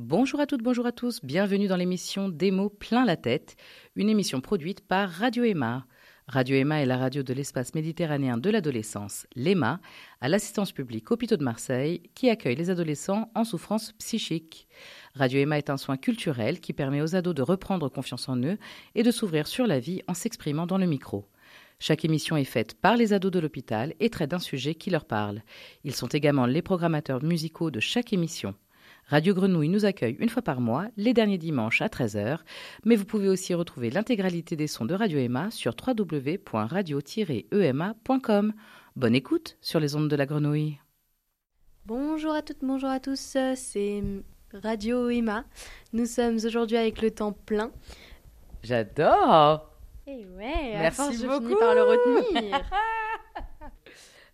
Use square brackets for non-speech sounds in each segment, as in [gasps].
Bonjour à toutes, bonjour à tous, bienvenue dans l'émission Des plein la tête, une émission produite par Radio Emma. Radio Emma est la radio de l'espace méditerranéen de l'adolescence, l'EMA, à l'assistance publique Hôpitaux de Marseille, qui accueille les adolescents en souffrance psychique. Radio Emma est un soin culturel qui permet aux ados de reprendre confiance en eux et de s'ouvrir sur la vie en s'exprimant dans le micro. Chaque émission est faite par les ados de l'hôpital et traite d'un sujet qui leur parle. Ils sont également les programmateurs musicaux de chaque émission. Radio Grenouille nous accueille une fois par mois, les derniers dimanches à 13h, mais vous pouvez aussi retrouver l'intégralité des sons de Radio Emma sur www.radio-ema.com. Bonne écoute sur les ondes de la Grenouille. Bonjour à toutes, bonjour à tous, c'est Radio Emma. Nous sommes aujourd'hui avec le temps plein. J'adore Et ouais, à Merci je beaucoup. finis par le retenir. [laughs]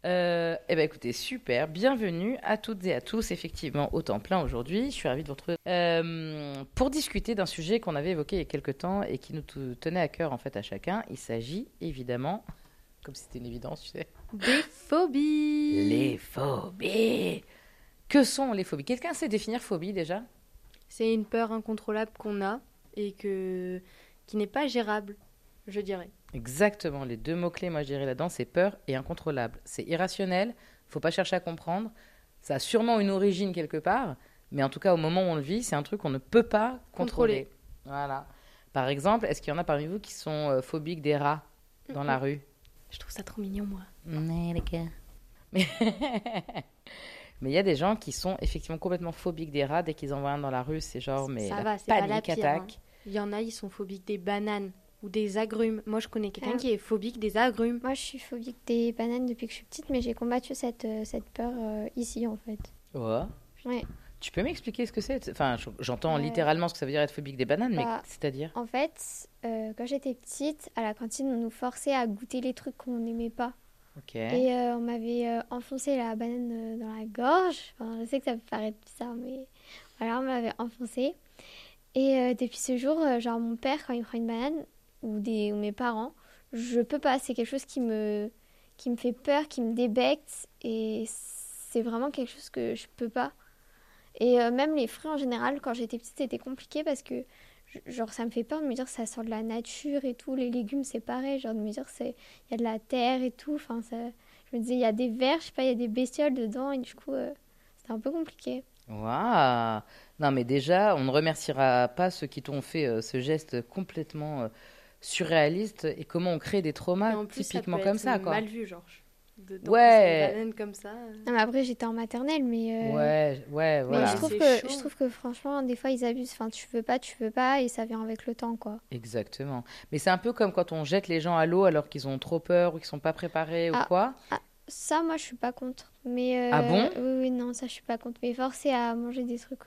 Euh, eh ben écoutez, super, bienvenue à toutes et à tous, effectivement, au temps plein aujourd'hui. Je suis ravie de vous retrouver euh, pour discuter d'un sujet qu'on avait évoqué il y a quelques temps et qui nous tenait à cœur en fait à chacun. Il s'agit évidemment, comme c'était une évidence, tu sais, Des phobies. les phobies. Que sont les phobies? Quelqu'un sait définir phobie déjà? C'est une peur incontrôlable qu'on a et que qui n'est pas gérable, je dirais. Exactement, les deux mots-clés, moi je dirais là-dedans, c'est peur et incontrôlable. C'est irrationnel, faut pas chercher à comprendre. Ça a sûrement une origine quelque part, mais en tout cas au moment où on le vit, c'est un truc qu'on ne peut pas contrôler. Contrôler. Voilà. Par exemple, est-ce qu'il y en a parmi vous qui sont euh, phobiques des rats dans la rue? Je trouve ça trop mignon, moi. Mais Mais [laughs] mais il y a des gens qui sont effectivement complètement phobiques des rats. Dès qu'ils en voient un dans la rue, c'est genre, mais ça la va, c'est pas la panique pire. attaque. hein. Il y en a, ils sont phobiques des bananes ou des agrumes. Moi, je connais quelqu'un Ah. qui est phobique des agrumes. Moi, je suis phobique des bananes depuis que je suis petite, mais j'ai combattu cette, euh, cette peur euh, ici, en fait. Ouais. Ouais. Tu peux m'expliquer ce que c'est Enfin, je- j'entends Ouais. littéralement ce que ça veut dire être phobique des bananes, mais Bah, c'est-à-dire En fait, euh, quand j'étais petite, à la cantine, on nous forçait à goûter les trucs qu'on n'aimait pas. Ok. Et euh, on m'avait euh, enfoncé la banane euh, dans la gorge. Enfin, je sais que ça peut paraître bizarre, mais voilà, on m'avait enfoncé. Et euh, depuis ce jour, euh, genre mon père, quand il prend une banane, ou, des, ou mes parents, je peux pas. C'est quelque chose qui me, qui me fait peur, qui me débecte. Et c'est vraiment quelque chose que je peux pas. Et euh, même les fruits en général, quand j'étais petite, c'était compliqué parce que genre ça me fait peur de me dire ça sort de la nature et tout. Les légumes, c'est pareil. Genre de me dire c'est il y a de la terre et tout. Enfin, ça, je me disais, il y a des vers, je sais pas, il y a des bestioles dedans, et du coup, euh, c'était un peu compliqué. Waouh Non, mais déjà, on ne remerciera pas ceux qui t'ont fait euh, ce geste complètement euh, surréaliste et comment on crée des traumas Et en plus, typiquement peut comme être ça, quoi. mal vu, genre. De, Ouais. comme ça. euh. Non, mais après, j'étais en maternelle, mais, euh, Ouais, ouais, mais je, trouve que, je trouve que franchement, des fois, ils abusent. Enfin, tu veux pas, tu veux pas, et ça vient avec le temps, quoi. Exactement. Mais c'est un peu comme quand on jette les gens à l'eau alors qu'ils ont trop peur ou qu'ils sont pas préparés ou Ah. quoi. Ça, moi, je suis pas contre. Mais, euh, Ah bon? Oui, oui, non, ça, je suis pas contre. Mais forcer à manger des trucs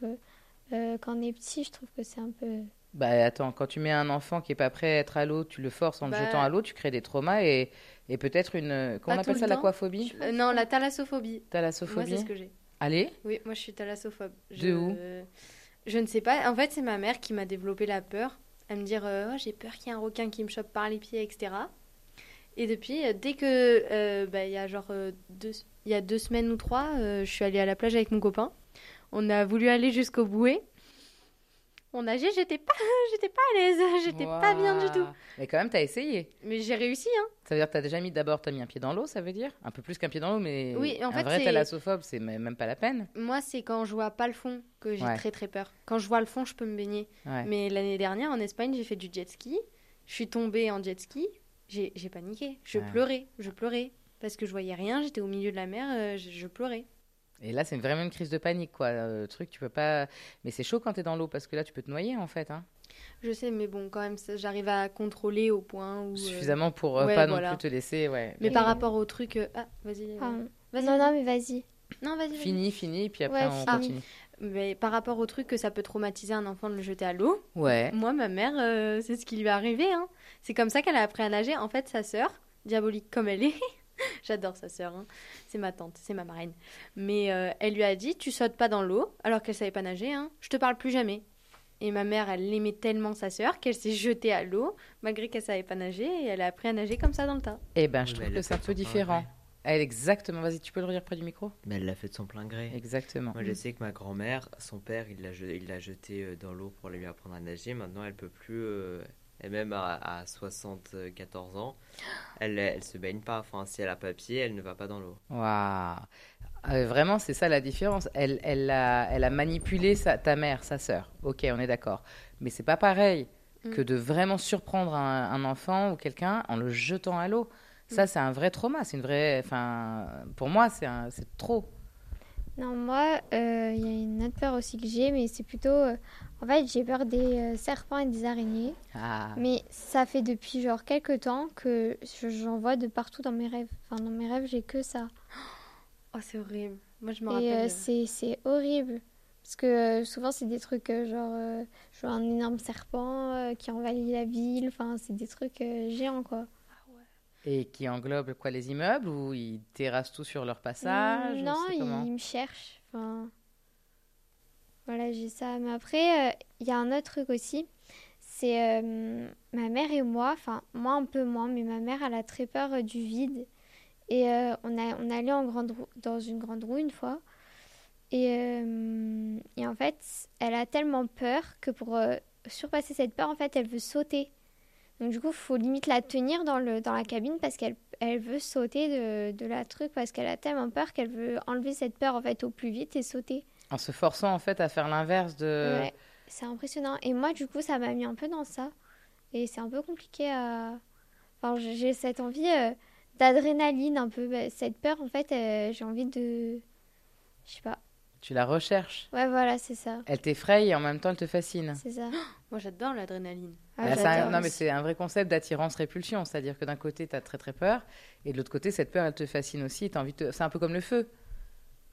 euh, quand on est petit, je trouve que c'est un peu. Bah attends, quand tu mets un enfant qui est pas prêt à être à l'eau, tu le forces en le Bah. jetant à l'eau, tu crées des traumas et, et peut-être une... euh, Comment on appelle le ça, l'aquaphobie Euh, non, la thalassophobie. Moi, Thalassophobie c'est ce que j'ai. Allez Oui, moi, je suis thalassophobe. De Je... où? Je ne sais pas. En fait, c'est ma mère qui m'a développé la peur. À me dire, euh, Oh, j'ai peur qu'il y ait un requin qui me chope par les pieds, etc. Et depuis, dès que, euh, bah, il y a genre euh, deux, il y a deux semaines ou trois, euh, je suis allée à la plage avec mon copain. On a voulu aller jusqu'au bouet. On nageait, j'étais pas, [laughs] j'étais pas à l'aise, [laughs] j'étais pas bien du tout. Mais quand même, t'as essayé. Mais j'ai réussi, hein. Ça veut dire que t'as déjà mis d'abord, t'as mis un pied dans l'eau, ça veut dire? Un peu plus qu'un pied dans l'eau, mais Oui, en un fait, vrai thalassophobe, c'est même pas la peine. Moi, c'est quand je vois pas le fond que j'ai Ouais. très très peur. Quand je vois le fond, je peux me baigner. Ouais. Mais l'année dernière, en Espagne, j'ai fait du jet ski. Je suis tombée en jet ski. J'ai paniqué. Je Ouais. pleurais. Je pleurais. Parce que je voyais rien. J'étais au milieu de la mer. euh, je, je pleurais. Et là, c'est vraiment une crise de panique, quoi. Euh, Le truc, tu peux pas. Mais c'est chaud quand t'es dans l'eau parce que là, tu peux te noyer, en fait. Hein. Je sais, mais bon, quand même, j'arrive à contrôler au point où. euh, Suffisamment pour euh, ouais, pas voilà. non plus te laisser. Ouais. Mais par rapport au truc. euh, Ah, vas-y. euh. Vas-y. Non, non, mais vas-y. Non, vas-y. Fini, fini, puis après, Ouais, on fini. continue. Mais par rapport au truc que ça peut traumatiser un enfant de le jeter à l'eau, Ouais. Moi, ma mère, euh, c'est ce qui lui est arrivé. Hein. C'est comme ça qu'elle a appris à nager. En fait, sa sœur, diabolique comme elle est, [laughs] [laughs] j'adore sa sœur, hein. c'est ma tante, c'est ma marraine. Mais euh, elle lui a dit, tu sautes pas dans l'eau, alors qu'elle savait pas nager. Hein. Je te parle plus jamais. Et ma mère, elle aimait tellement sa sœur qu'elle s'est jetée à l'eau, malgré qu'elle savait pas nager, et elle a appris à nager comme ça dans le tas. Eh ben, je Oui, trouve que le c'est un peu différent. Elle, exactement. Vas-y, tu peux le redire près du micro? Mais elle l'a fait de son plein gré. Exactement. Moi, je sais que ma grand-mère, son père, il l'a je- il l'a jeté euh, dans l'eau pour lui apprendre à nager. Maintenant, elle peut plus. euh, et même à, à 74 ans, elle, elle se baigne pas. Enfin, si elle a papier, elle ne va pas dans l'eau. Waouh. Euh, vraiment, c'est ça la différence. Elle, elle, a, elle a manipulé sa, ta mère, sa sœur. Ok, on est d'accord. Mais c'est pas pareil Mm. que de vraiment surprendre un, un enfant ou quelqu'un en le jetant à l'eau. Ça, c'est un vrai trauma. C'est une vraie. Enfin, pour moi, c'est un- c'est trop. Non, moi, euh, il y a une autre peur aussi que j'ai, mais c'est plutôt. euh, en fait, j'ai peur des euh, serpents et des araignées. Ah. Mais ça fait depuis genre quelques temps que je- j'en vois de partout dans mes rêves. Enfin, dans mes rêves, j'ai que ça. [gasps] Oh, c'est horrible. Moi, je me Et rappelle. euh, euh, c'est c'est horrible. Parce que euh, souvent, c'est des trucs euh, genre, euh, genre un énorme serpent euh, qui envahit la ville. Enfin, c'est des trucs euh, géants, quoi. Et qui englobe quoi Les immeubles ou ils terrassent tout sur leur passage? Mm, non, ils me cherchent. Enfin, voilà, j'ai ça. Mais après, euh, il y a un autre truc aussi. C'est euh, ma mère et moi. Enfin, moi un peu moins, mais ma mère, elle a très peur euh, du vide. Et on a, on allé en grande roue- dans une grande roue une fois. Et, et en fait, elle a tellement peur que pour surpasser cette peur, en fait, elle veut sauter. Donc du coup, faut limite la tenir dans, le, dans la cabine parce qu'elle elle veut sauter de, de la truc parce qu'elle a tellement peur qu'elle veut enlever cette peur en fait au plus vite et sauter. En se forçant en fait à faire l'inverse de. Ouais, c'est impressionnant. Et moi, du coup, ça m'a mis un peu dans ça. Et c'est un peu compliqué à... Enfin, j'ai cette envie euh, d'adrénaline un peu. Bah, Cette peur, en fait, euh, j'ai envie de... Je sais pas. Tu la recherches. Ouais, voilà, c'est ça. Elle t'effraie et en même temps elle te fascine. C'est ça. [gasps] Moi, j'adore l'adrénaline. Ah, Bah, un- non, mais c'est un vrai concept d'attirance-répulsion. C'est-à-dire que d'un côté, tu as très très peur, et de l'autre côté, cette peur, elle te fascine aussi. t'as envie de... C'est un peu comme le feu.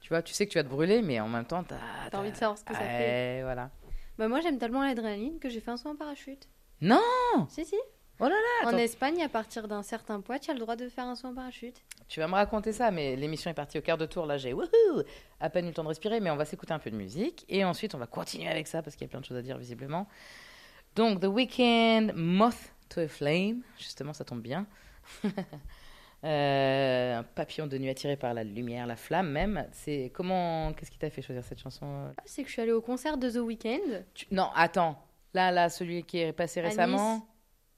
Tu vois, tu sais que tu vas te brûler, mais en même temps, tu as. T'as envie de savoir ce que ça fait. Voilà. Bah, moi, j'aime tellement l'adrénaline que j'ai fait un saut en parachute. Non Si, si. Oh là là En. Espagne, à partir d'un certain poids, tu as le droit de faire un saut en parachute. Tu vas me raconter ça, mais l'émission est partie au quart de tour. Là, j'ai wouhou à peine eu le temps de respirer, mais on va s'écouter un peu de musique. Et ensuite, on va continuer avec ça parce qu'il y a plein de choses à dire, visiblement. Donc, The Weeknd, Moth to a Flame. Justement, ça tombe bien. [laughs] Euh, un papillon de nuit attiré par la lumière, la flamme même. C'est comment Qu'est-ce qui t'a fait choisir cette chanson Ah, C'est que je suis allée au concert de The Weeknd. Tu- Non, attends. Là, là, celui qui est passé récemment. Nice.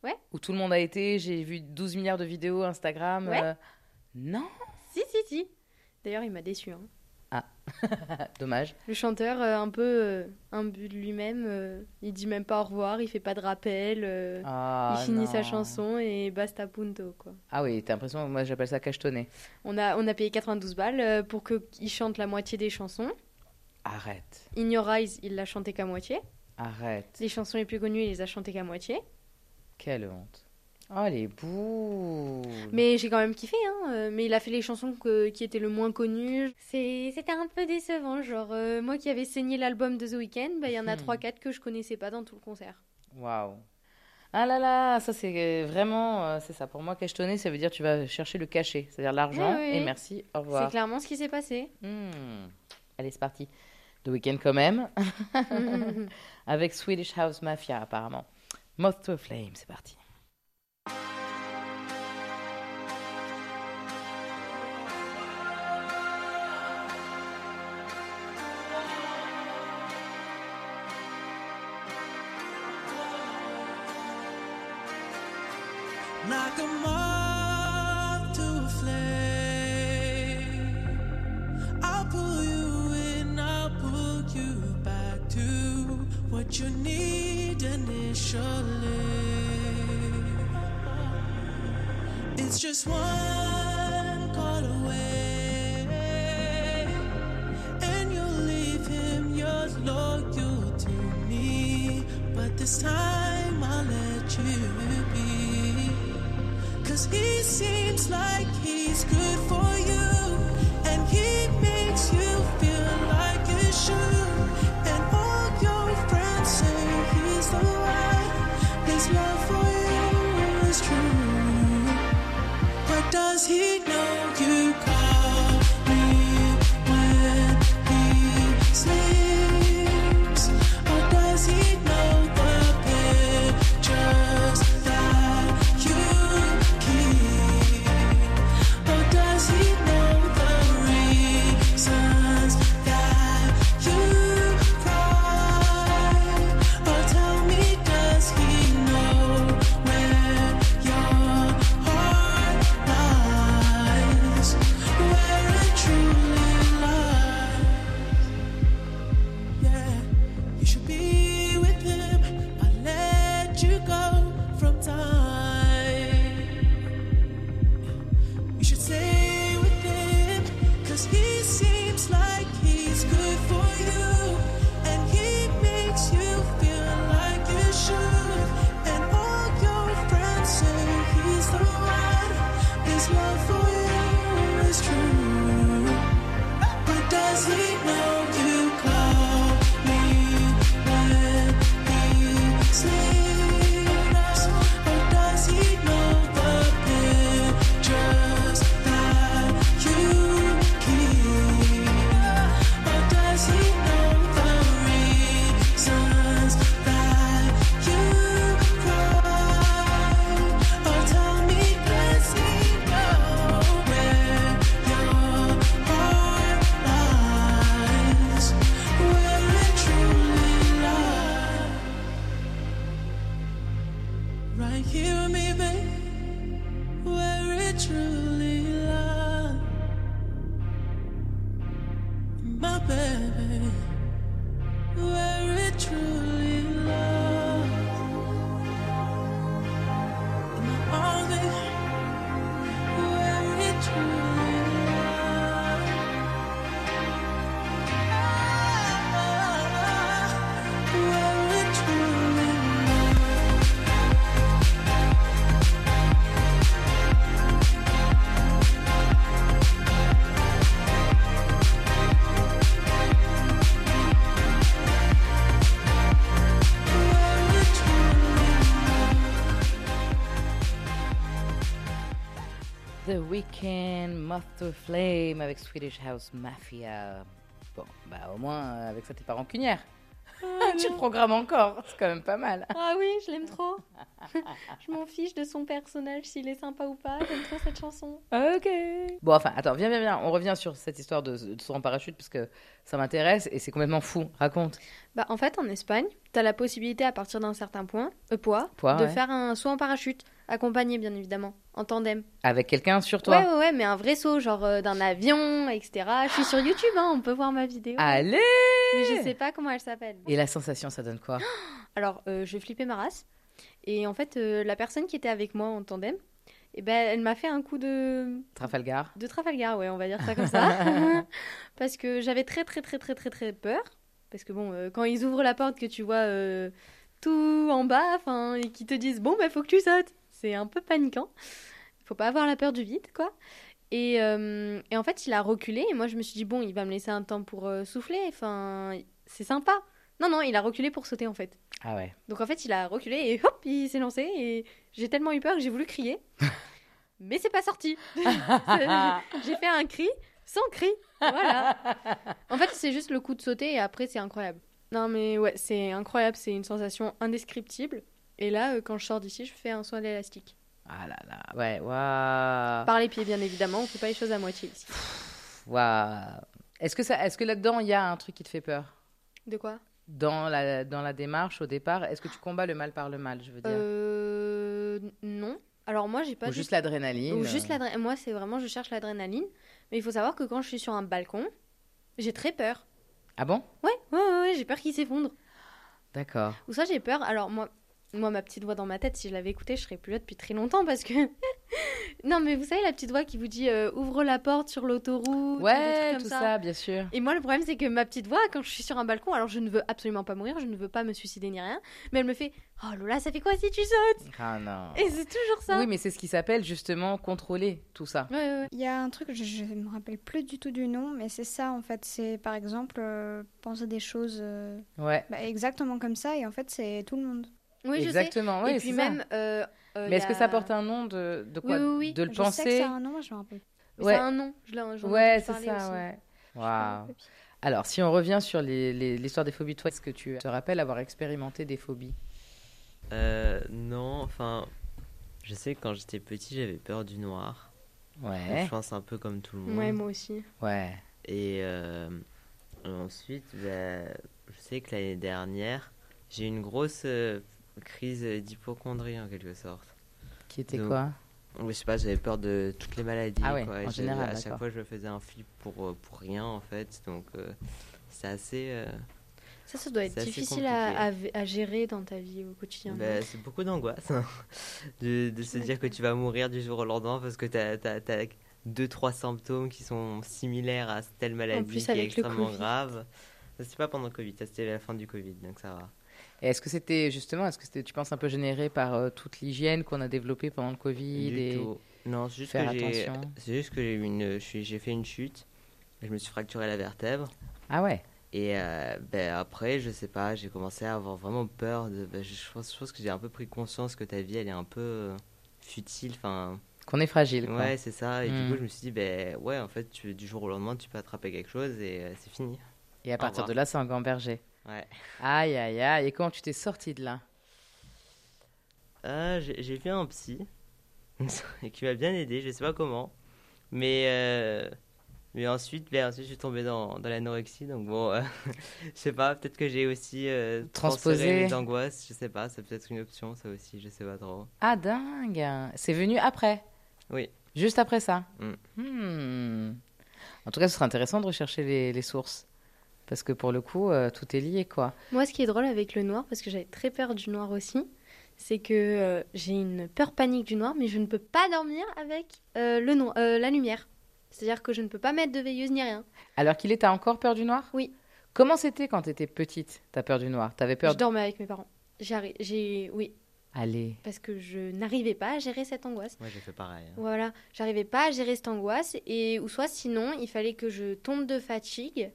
Ouais. Où tout le monde a été. J'ai vu 12 milliards de vidéos Instagram. Ouais. euh, Non, Si, si, si. D'ailleurs, il m'a déçu. hein. [laughs] dommage. Le chanteur, euh, un peu euh, imbu de lui-même, euh, il dit même pas au revoir, il fait pas de rappel, euh, Ah, il finit sa chanson et basta punto, quoi. Ah oui, t'as l'impression, moi j'appelle ça cachetonner. On a, on a payé 92 balles euh, pour qu'il chante la moitié des chansons. Arrête, In Your Eyes, il l'a chanté qu'à moitié. arrête. Les chansons les plus connues, il les a chantées qu'à moitié. Quelle honte. Oh les boules. Mais j'ai quand même kiffé, hein. euh, Mais il a fait les chansons que- qui étaient le moins connues. C'est- C'était un peu décevant. Genre, euh, moi qui avais saigné l'album de The Weeknd, bah, il y en a Hmm. 3-4 que je connaissais pas dans tout le concert. Waouh. Ah là là, ça c'est vraiment, euh, c'est ça. Pour moi, cachetonner, ça veut dire tu vas chercher le cachet, c'est-à-dire l'argent. Oui, oui. Et merci, au C'est revoir. clairement ce qui s'est passé. Hmm. Allez, c'est parti. The Weeknd quand même. [laughs] [laughs] Avec Swedish House Mafia apparemment. Moth to a Flame, c'est parti. Like a moth to a flame. I'll pull you in, I'll pull you back to what you need initially. It's just one call away, and you'll leave him. You're loyal to me, but this time I'll let you be. Cause he seems like he's good for The Weeknd, Moth to Flame avec Swedish House Mafia. Bon, bah au moins euh, avec ça t'es pas rancunière. [laughs] tu le programmes encore, c'est quand même pas mal. Ah oui, je l'aime trop. [laughs] je m'en fiche de son personnage, s'il est sympa ou pas. J'aime trop cette chanson. Ok. Bon, enfin, attends, viens, viens, viens. On revient sur cette histoire de, de saut en parachute parce que ça m'intéresse et c'est complètement fou. Raconte. Bah, en fait, en Espagne, t'as la possibilité à partir d'un certain point, euh, poids, Poids, de ouais. faire un saut en parachute, accompagné bien évidemment, en tandem. Avec quelqu'un sur toi. Ouais, ouais, ouais, mais un vrai saut, genre euh, d'un avion, etc. Je suis sur YouTube, hein, on peut voir ma vidéo. Allez Mais je sais pas comment elle s'appelle. Et la sensation, ça donne quoi? [gasps] Alors, euh, je flippais ma race. Et en fait, euh, la personne qui était avec moi en tandem, eh ben, elle m'a fait un coup de, Trafalgar de Trafalgar, ouais, on va dire ça comme ça. [laughs] [laughs] Parce que j'avais très, très, très, très, très, très peur. Parce que bon, quand ils ouvrent la porte, que tu vois tout en bas, enfin, et qu'ils te disent, bon, bah, faut que tu sautes. C'est un peu paniquant. Faut pas avoir la peur du vide, quoi. Et, euh, et en fait, il a reculé. Et moi, je me suis dit, bon, il va me laisser un temps pour euh, souffler. Enfin, c'est sympa. Non, non, il a reculé pour sauter, en fait. Ah ouais. Donc en fait, il a reculé et hop, il s'est lancé et j'ai tellement eu peur que j'ai voulu crier. [laughs] Mais c'est pas sorti. [laughs] J'ai fait un cri sans cri. Voilà. En fait, c'est juste le coup de sauter et après c'est incroyable. Non mais ouais, c'est incroyable, c'est une sensation indescriptible. Et là, euh, quand je sors d'ici, je fais un soin d'élastique. Ah là là. Ouais, waouh. Par les pieds, bien évidemment, on fait pas les choses à moitié ici. Waouh. Est-ce que, ça, est-ce que là-dedans, il y a un truc qui te fait peur? De quoi? Dans la, dans la démarche, au départ, est-ce que tu combats le mal par le mal, je veux dire? Euh. Non. Alors moi, j'ai pas Ou juste l'adrénaline Ou juste euh, l'adrénaline. Moi, c'est vraiment, je cherche l'adrénaline. Mais il faut savoir que quand je suis sur un balcon, j'ai très peur. Ah bon? Ouais, ouais, ouais, ouais, j'ai peur qu'il s'effondre. D'accord. Ou ça, j'ai peur. Alors, moi, moi, ma petite voix dans ma tête, si je l'avais écoutée, je serais plus là depuis très longtemps parce que. [laughs] non, mais vous savez, la petite voix qui vous dit euh, ouvre la porte sur l'autoroute. des Ouais, tout ça. bien sûr. Et moi, le problème, c'est que ma petite voix, quand je suis sur un balcon, alors je ne veux absolument pas mourir, je ne veux pas me suicider ni rien, mais elle me fait Oh Lola, ça fait quoi si tu sautes? Ah non. Et c'est toujours ça. Oui, mais c'est ce qui s'appelle justement contrôler tout ça. Ouais, ouais, ouais. Il y a un truc, je ne me rappelle plus du tout du nom, mais c'est ça en fait. C'est par exemple euh, penser des choses euh, Ouais. bah, exactement comme ça, et en fait c'est tout le monde. Oui, je Exactement. sais. Oui, Et puis c'est ça. même. euh, euh, Mais est-ce que ça porte un nom de, de quoi? Oui, oui, oui. De le je sais que penser? ça a un nom, moi je me rappelle. Ouais. Ça a un nom. Je l'ai- Ouais, c'est ça, aussi. ouais. Waouh. Alors, si on revient sur les- les- l'histoire des phobies, toi, est-ce que tu te rappelles avoir expérimenté des phobies? Euh, non, enfin, je sais que quand j'étais petit, j'avais peur du noir. Ouais. Je pense un peu comme tout le monde. Ouais, moi aussi. Ouais. Et euh, ensuite, bah, je sais que l'année dernière, j'ai eu une grosse euh, crise d'hypochondrie en quelque sorte. Qui était Donc, quoi? Je sais pas, j'avais peur de toutes les maladies. Ah ouais, quoi. en général, À chaque fois, je me faisais un flip pour, euh, pour rien en fait. Donc, euh, c'est assez. euh, Ça, ça doit être difficile à, à- à gérer dans ta vie au quotidien. bah, c'est beaucoup d'angoisse hein, [laughs] de, de se dire que tu vas mourir du jour au lendemain parce que tu as, deux, trois symptômes qui sont similaires à telle maladie plus, qui est extrêmement Covid. grave. Ça, C'était pas pendant le Covid, ça c'était la fin du Covid, donc ça va. Est-ce que c'était justement, est-ce que c'était, tu penses, un peu généré par euh, toute l'hygiène qu'on a développée pendant le Covid Du et... tout. Non, c'est juste faire que j'ai, c'est juste que j'ai une, fait une chute, je me suis fracturé la vertèbre. Ah ouais? Et euh, ben, après, je sais pas, j'ai commencé à avoir vraiment peur. De, ben, je, pense, je pense que j'ai un peu pris conscience que ta vie, elle est un peu euh, futile. Enfin, Qu'on est fragile, quoi. ouais, c'est ça. Et Hmm. du coup, je me suis dit, ben ouais, en fait, tu- du jour au lendemain, tu peux attraper quelque chose et euh, c'est fini. Et à partir de là, c'est un gamberger. Ouais. Aïe, aïe, aïe. Et comment tu t'es sorti de là Ah, j'ai vu un psy [laughs] qui m'a bien aidé, je sais pas comment. Mais, euh, mais ensuite, ben, ensuite, je suis tombé dans, dans l'anorexie. Donc bon, euh, [laughs] je sais pas, peut-être que j'ai aussi euh, Transposé. mes angoisses. Je sais pas, c'est peut-être une option, ça aussi, je sais pas trop. Ah, dingue C'est venu après Oui. Juste après ça Mm. Hmm. En tout cas, ce serait intéressant de rechercher les, les sources. Parce que pour le coup, euh, tout est lié, quoi. Moi, ce qui est drôle avec le noir, parce que j'avais très peur du noir aussi, c'est que euh, j'ai une peur panique du noir, mais je ne peux pas dormir avec euh, le no- euh, la lumière. C'est-à-dire que je ne peux pas mettre de veilleuse ni rien. Alors qu'il est, t'as encore peur du noir? Oui. Comment c'était quand t'étais petite, ta peur du noir? T'avais peur Je dormais avec mes parents. J'ai, oui, Allez. parce que je n'arrivais pas à gérer cette angoisse. Moi, j'ai fait pareil. hein. Voilà, j'arrivais pas à gérer cette angoisse et ou soit sinon il fallait que je tombe de fatigue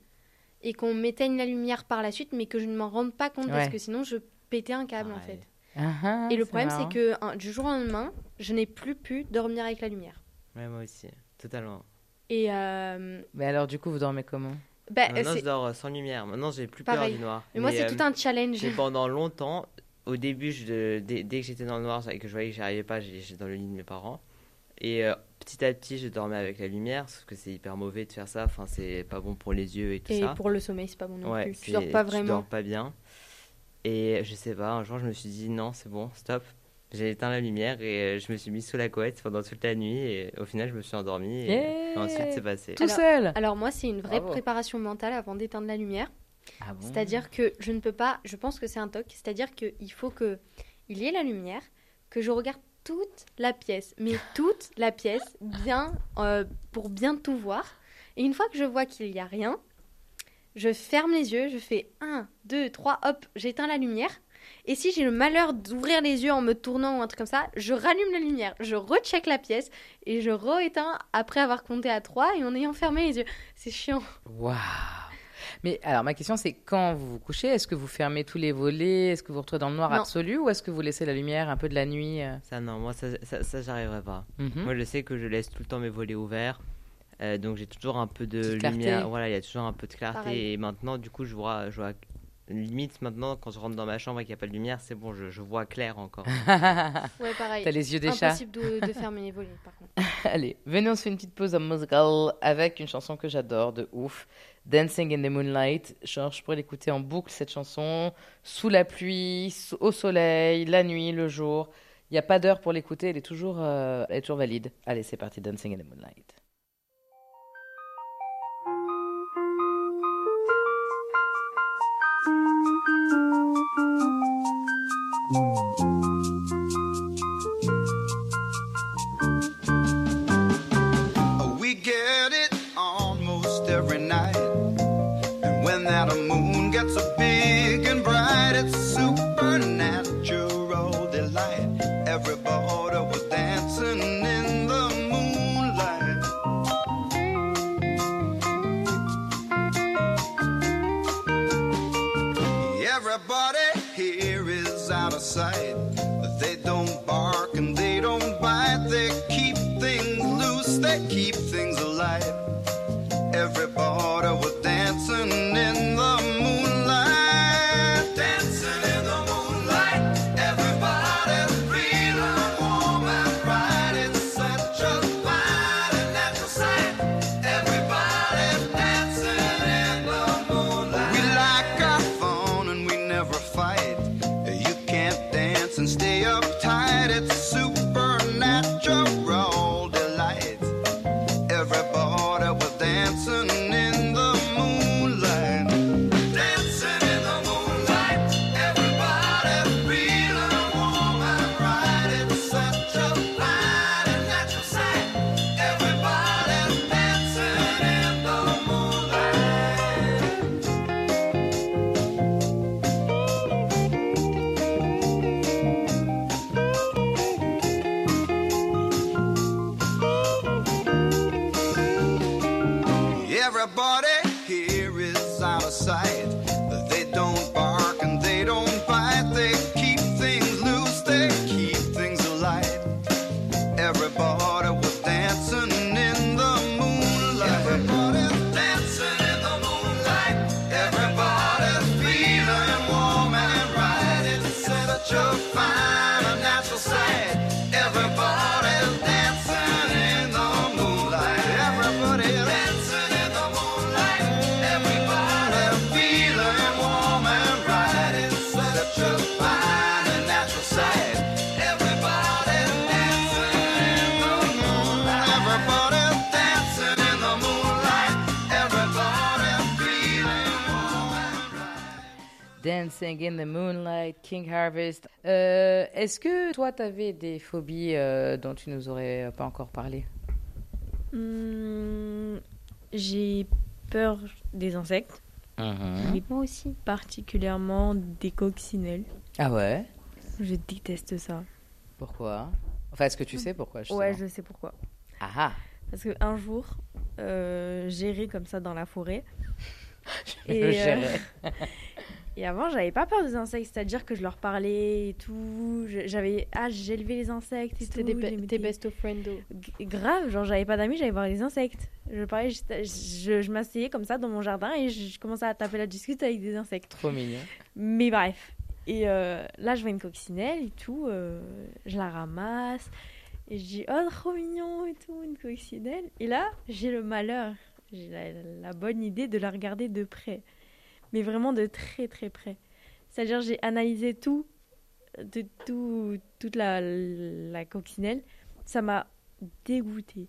et qu'on m'éteigne la lumière par la suite, mais que je ne m'en rende pas compte parce que sinon je pétais un câble en fait. Ah, ah, et le problème marrant. c'est que un- du jour au lendemain, je n'ai plus pu dormir avec la lumière. Ouais, moi aussi, totalement. Et euh, Mais alors, du coup, vous dormez comment? Bah, Maintenant, c'est- je dors euh, sans lumière. Maintenant, j'ai plus Pareil. peur du noir. mais moi c'est euh, tout un challenge. j'ai [laughs] pendant longtemps, au début, je- dès, dès que j'étais dans le noir et que je voyais que j'y arrivais pas, j'ai- j'étais dans le lit de mes parents. Et euh, petit à petit, je dormais avec la lumière, sauf que c'est hyper mauvais de faire ça. Enfin, c'est pas bon pour les yeux et tout Et ça. pour le sommeil c'est pas bon non ouais, plus. Tu dors pas Tu vraiment. dors pas bien. Et je sais pas, un jour, je me suis dit non, c'est bon, stop. J'ai éteint la lumière et euh, je me suis mis sous la couette pendant toute la nuit. Et au final, je me suis endormi. Et, Yeah. et ensuite, c'est passé. Tout Alors- seul Alors moi c'est une vraie Bravo. préparation mentale avant d'éteindre la lumière. Ah bon? C'est-à-dire que je ne peux pas, je pense que c'est un toc, c'est-à-dire qu'il faut que il y ait la lumière, que je regarde toute la pièce, mais [laughs] toute la pièce, bien, euh, pour bien tout voir. Et une fois que je vois qu'il n'y a rien, je ferme les yeux, je fais 1, 2, 3, hop, j'éteins la lumière. Et si j'ai le malheur d'ouvrir les yeux en me tournant ou un truc comme ça, je rallume la lumière, je recheck la pièce et je re-éteins après avoir compté à 3 et en ayant fermé les yeux. C'est chiant. Waouh Mais alors, ma question, c'est quand vous vous couchez, est-ce que vous fermez tous les volets? Est-ce que vous vous retrouvez dans le noir Non. absolu Ou est-ce que vous laissez la lumière un peu de la nuit euh? Ça, non, moi, ça, ça, ça j'arriverai pas. Mhm. Moi, je sais que je laisse tout le temps mes volets ouverts. euh, donc, j'ai toujours un peu de Petite clarté. lumière. Voilà, il y a toujours un peu de clarté. Pareil. Et maintenant, du coup, je vois, je vois. Limite, maintenant, quand je rentre dans ma chambre et qu'il n'y a pas de lumière, c'est bon, je, je vois clair encore. [laughs] Ouais, pareil. T'as les yeux des chats Impossible de, de fermer les volets, par contre. [laughs] Allez, venez, on se fait une petite pause en musical avec une chanson que j'adore de ouf, Dancing in the Moonlight. Je pourrais l'écouter en boucle cette chanson, sous la pluie, au soleil, la nuit, le jour. Il n'y a pas d'heure pour l'écouter, elle est toujours, euh, elle est toujours valide. Allez, c'est parti, Dancing in the Moonlight. Dancing in the Moonlight, King Harvest. Euh, Est-ce que toi, tu avais des phobies euh, dont tu nous aurais pas encore parlé? Hmm, J'ai peur des insectes, mais Moi aussi. particulièrement des coccinelles. Ah ouais? Je déteste ça. Pourquoi? Enfin, est-ce que tu sais pourquoi justement? Ouais, je sais pourquoi. Ah ah Parce qu'un jour, euh, j'errais comme ça dans la forêt. [laughs] Je Et, euh. [laughs] Et avant, j'avais pas peur des insectes, c'est-à-dire que je leur parlais et tout. J'avais, ah, j'élevais les insectes et C'était tout. des je be- tes best of friends. G- Grave, genre j'avais pas d'amis, j'allais voir les insectes. Je parlais, je, je m'asseyais comme ça dans mon jardin et je, je commençais à taper la discute avec des insectes. Trop mignon. Mais bref. Et euh, là, je vois une coccinelle et tout, euh, je la ramasse et je dis oh trop mignon et tout une coccinelle. Et là, j'ai le malheur, j'ai la, la bonne idée de la regarder de près, mais vraiment de très très près. C'est-à-dire j'ai analysé tout, de tout, toute la, la coccinelle, ça m'a dégoûté.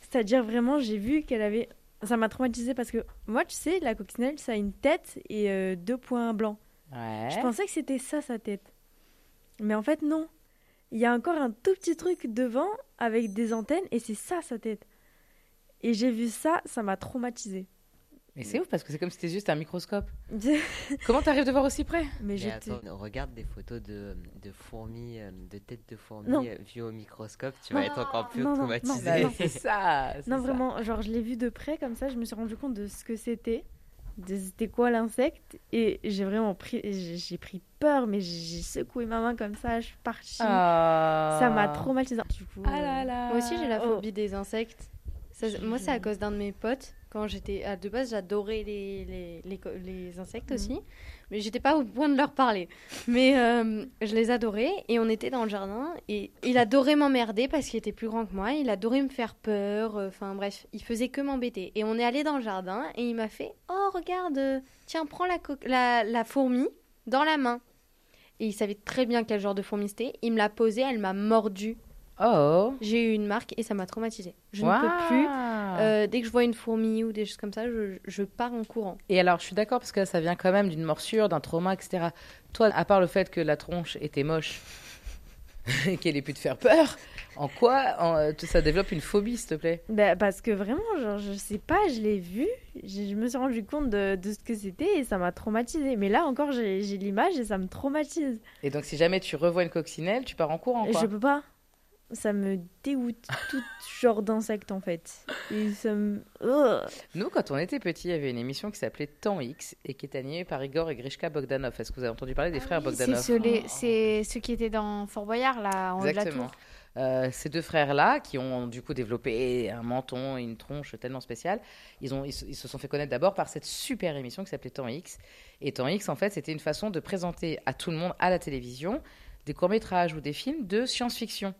C'est-à-dire vraiment, j'ai vu qu'elle avait, ça m'a traumatisé parce que moi, tu sais, la coccinelle, ça a une tête et euh, deux points blancs. Ouais. Je pensais que c'était ça sa tête. Mais en fait, non. Il y a encore un tout petit truc devant avec des antennes et c'est ça sa tête. Et j'ai vu ça, ça m'a traumatisé. Mais c'est ouf parce que c'est comme si c'était juste un microscope. [laughs] Comment t'arrives de voir aussi près? Mais attends, regarde des photos de, de fourmis, euh, de têtes de fourmis Non. euh, vues au microscope, tu vas être encore plus non, non, non, traumatisé. Bah, non. C'est ça. Non, ça. vraiment, genre, je l'ai vu de près comme ça, je me suis rendu compte de ce que c'était, de c'était quoi l'insecte, et j'ai vraiment pris, j'ai pris peur, mais j'ai secoué ma main comme ça, je suis partie. Ah. Ça m'a traumatisé. Du coup, Ah là là. Moi aussi, j'ai la Oh. phobie des insectes. Ça, moi, c'est à cause d'un de mes potes. Quand j'étais à de base, j'adorais les, les, les, co- les insectes Mhm. aussi. Mais j'étais pas au point de leur parler. Mais euh, je les adorais. Et on était dans le jardin. Et il adorait m'emmerder parce qu'il était plus grand que moi. Il adorait me faire peur. euh, Enfin bref, il faisait que m'embêter. Et on est allé dans le jardin. Et il m'a fait Oh, regarde, euh, tiens, prends la, co- la, la fourmi dans la main. Et il savait très bien quel genre de fourmi c'était. Il me l'a posée, elle m'a mordu. Oh. J'ai eu une marque et ça m'a traumatisée. Je ne peux plus. euh, dès que je vois une fourmi ou des choses comme ça, je, je pars en courant. Et alors, je suis d'accord parce que là, ça vient quand même d'une morsure, d'un trauma, etc. Toi, à part le fait que la tronche était moche [laughs] et qu'elle ait pu te faire peur, en quoi en- euh, ça développe une phobie, s'il te plaît? Bah, parce que vraiment, genre, je sais pas, je l'ai vu, je, je me suis rendu compte de, de ce que c'était et ça m'a traumatisé. Mais là encore, j'ai l'image et ça me traumatise. Et donc, si jamais tu revois une coccinelle, tu pars en courant, quoi? je peux pas. Ça me dégoûte tout [laughs] genre d'insectes en fait. Et ça me. Ugh. Nous, quand on était petits, il y avait une émission qui s'appelait Temps X et qui était animée par Igor et Grishka Bogdanov. Est-ce que vous avez entendu parler des frères C'est Bogdanov ceux, les- c'est ceux qui étaient dans Fort Boyard, là, en haut de la Exactement. tour. Euh, ces deux frères-là, qui ont du coup développé un menton et une tronche tellement spéciale, ils, ont, ils, se- ils se sont fait connaître d'abord par cette super émission qui s'appelait Temps X. Et Temps X, en fait, c'était une façon de présenter à tout le monde à la télévision des courts-métrages ou des films de science-fiction.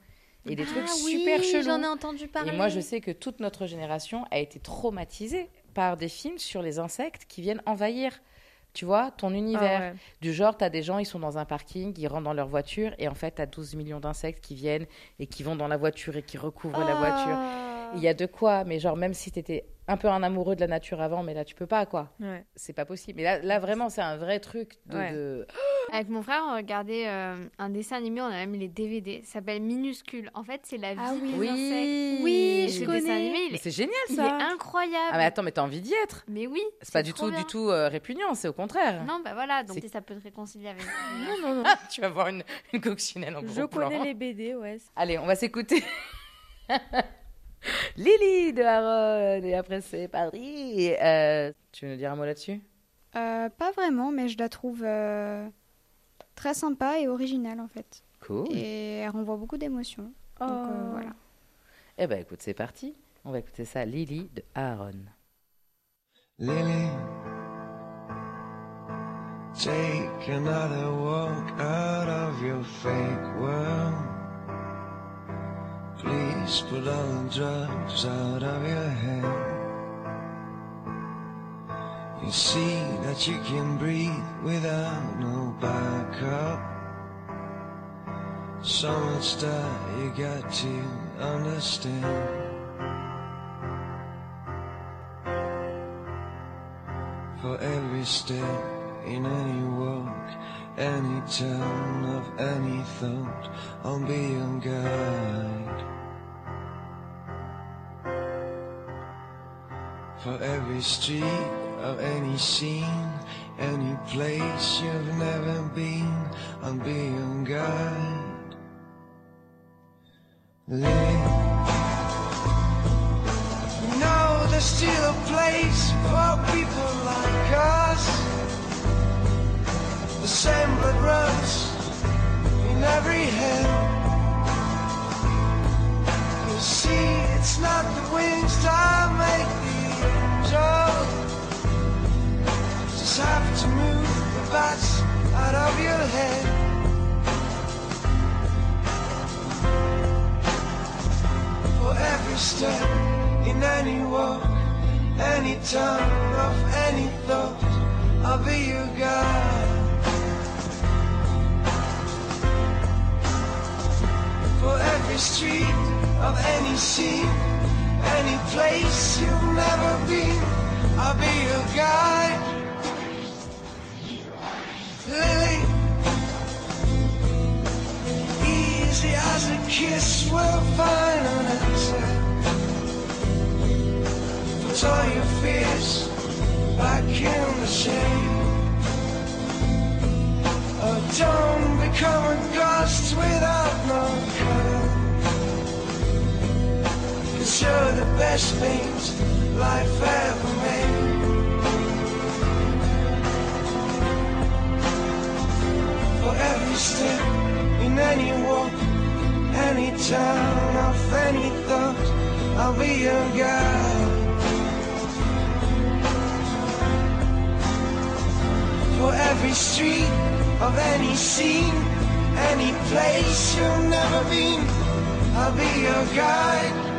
Et des trucs Ah oui, super chelous. J'en ai entendu parler. Et moi, je sais que toute notre génération a été traumatisée par des films sur les insectes qui viennent envahir, tu vois, ton univers. Ah ouais. Du genre, tu as des gens, ils sont dans un parking, ils rentrent dans leur voiture, et en fait, tu as 12 millions d'insectes qui viennent et qui vont dans la voiture et qui recouvrent la voiture. Ah. Il y a de quoi, mais genre, même si tu étais un peu un amoureux de la nature avant, mais là, tu peux pas, quoi. Ouais. C'est pas possible. Mais là, là vraiment, c'est un vrai truc de. Ouais. de- Avec mon frère, on regardait euh, un dessin animé, on a même les DVD. Ça s'appelle Minuscule. En fait, c'est la vie Ah oui. des Oui. insectes. Oui, je ce connais. dessin animé, il Mais est, c'est génial, il est ça. incroyable. Ah, mais attends, mais t'as envie d'y être. Mais oui. C'est pas du tout, bien. du tout euh, répugnant, c'est au contraire. Non, bah voilà, donc C'est- ça peut te réconcilier avec. [laughs] Non, non, non. [laughs] tu vas voir une, une coccinelle en Je gros plan. connais les BD, ouais. Allez, on va s'écouter. [laughs] Lily de Harold, et après c'est Paris. Euh, tu veux nous dire un mot là-dessus? Euh, pas vraiment, mais je la trouve euh, très sympa et originale en fait. Cool. Et elle renvoie beaucoup d'émotions. Donc euh, voilà. Eh ben écoute, c'est parti. On va écouter ça, Lily de Aaron. Lily, take another walk out of your fake world. Please put all the drugs out of your head. You see that you can breathe without no backup. So much that you got to understand. For every step in any walk, any turn of any thought, I'll be your guide. For every street of any scene, any place you've never been, I'll be your guide. You know there's still a place for people like us. The same blood runs in every head. You see, it's not the wings that make the Just have to move the bats out of your head. For every step in any walk, any turn of any thought, I'll be your guide. For every street of any scene, any place you've never been, I'll be your guide. Lily, easy as a kiss, we'll find an answer. Put all your fears back in the shade. Oh, don't become a ghost without no color. Cause you're the best things life ever made. Every step in any walk, any turn of any thought, I'll be your guide. For every street of any scene, any place you've never been, I'll be your guide.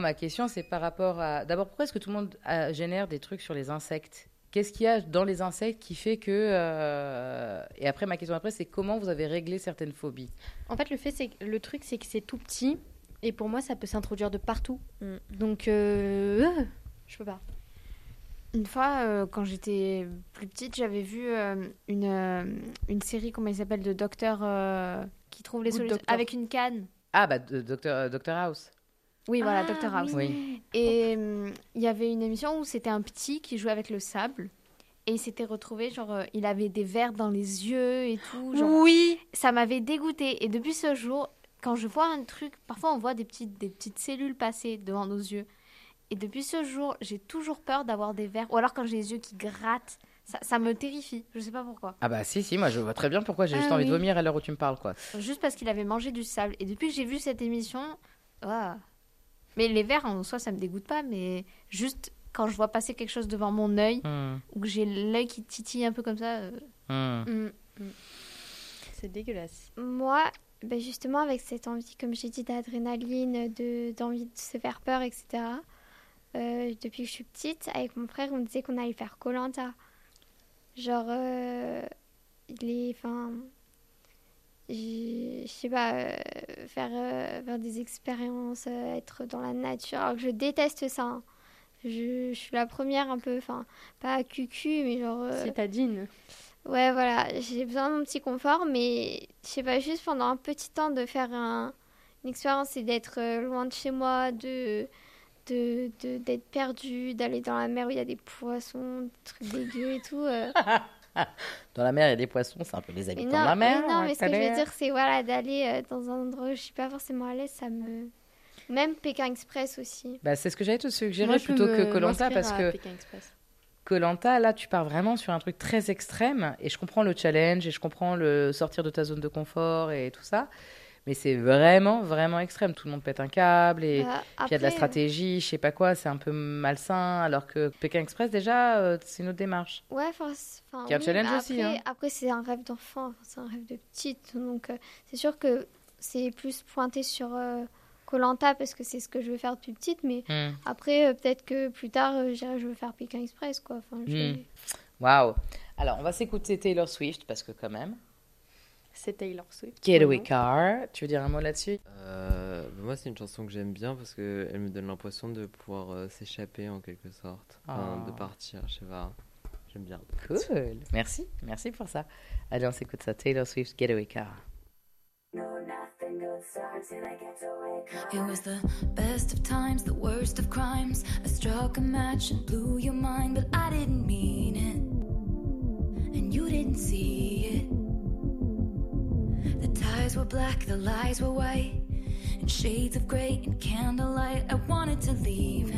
Moi ma question c'est par rapport à... D'abord, pourquoi est-ce que tout le monde euh, génère des trucs sur les insectes? Qu'est-ce qu'il y a dans les insectes qui fait que... euh, Et après, ma question après, c'est comment vous avez réglé certaines phobies? En fait, le, fait, c'est le truc, c'est que c'est tout petit. Et pour moi, ça peut s'introduire de partout. Mm. Donc, euh, euh, je peux pas. Une fois, euh, quand j'étais plus petite, j'avais vu euh, une, euh, une série, comment il s'appelle, de docteur euh, qui trouve les solutions Doctor. avec une canne. Ah, bah, de- Docteur euh, Doctor House. Oui, voilà, Ah, Doctor House. Oui. Et hum, il y avait une émission où c'était un petit qui jouait avec le sable. Et il s'était retrouvé, genre, euh, il avait des verres dans les yeux et tout. Genre, Oui ça m'avait dégoûté. Et depuis ce jour, quand je vois un truc, parfois on voit des petites, des petites cellules passer devant nos yeux. Et depuis ce jour, j'ai toujours peur d'avoir des verres. Ou alors quand j'ai les yeux qui grattent, ça, ça me terrifie. Je sais pas pourquoi. Ah bah si, si, moi je vois très bien pourquoi j'ai juste Ah envie de oui. vomir à l'heure où tu me parles, quoi. Juste parce qu'il avait mangé du sable. Et depuis que j'ai vu cette émission, ah. Mais les verres en soi, ça me dégoûte pas. Mais juste quand je vois passer quelque chose devant mon œil, Hmm, ou que j'ai l'œil qui titille un peu comme ça. euh, hmm. Mm, C'est dégueulasse. Moi, ben justement, avec cette envie, comme j'ai dit, d'adrénaline, de, d'envie de se faire peur, etc., euh, depuis que je suis petite, avec mon frère, on disait qu'on allait faire Colanta. Genre, euh, les. Enfin. Je sais pas, euh, faire, euh, faire des expériences, euh, être dans la nature. Alors que je déteste ça. hein. Je, je suis la première un peu, enfin, pas cucu, mais genre. euh, Citadine. Ouais, voilà, j'ai besoin de mon petit confort, mais je sais pas, juste pendant un petit temps de faire un- une expérience et d'être loin de chez moi, de de- de- d'être perdu, d'aller dans la mer où il y a des poissons, des trucs dégueux et tout. [laughs] [laughs] Dans la mer, il y a des poissons, c'est un peu les habitants non, de la mer. mais non, mais ce que je veux dire, c'est voilà, d'aller euh, dans un endroit où je suis pas forcément à l'aise, ça me. Même Pékin Express aussi. Bah, c'est ce que j'allais te suggérer Moi, plutôt que Colanta parce à que Pékin Express. Colanta, là, tu pars vraiment sur un truc très extrême et je comprends le challenge et je comprends le sortir de ta zone de confort et tout ça. Mais c'est vraiment, vraiment extrême. Tout le monde pète un câble et Bah, il y a de la après, stratégie, je sais pas quoi, c'est un peu malsain. Alors que Pékin Express, déjà, euh, c'est une autre démarche. Ouais, enfin, Il y a un oui, challenge mais aussi, Après, hein. après, c'est un rêve d'enfant, c'est un rêve de petite. Donc, euh, c'est sûr que c'est plus pointé sur Colanta parce que c'est ce que je veux faire depuis petite. Mais Hmm. après, euh, peut-être que plus tard, euh, je veux faire Pékin Express, quoi. Enfin, je- Hmm. Waouh. Alors, on va s'écouter Taylor Swift parce que quand même. C'est Taylor Swift. Getaway Car. Tu veux dire un mot là-dessus? Euh, bah, moi, c'est une chanson que j'aime bien parce qu'elle me donne l'impression de pouvoir euh, s'échapper en quelque sorte. Enfin, de Ah. partir, je sais pas. J'aime bien. Cool. Merci. Merci pour ça. Allez, on s'écoute ça. Taylor Swift, Getaway Car. It was the best of times, the worst of crimes. I struck a match and blew your mind, but I didn't mean it. And you didn't see it. Were black, the lies were white. In shades of grey and candlelight, I wanted to leave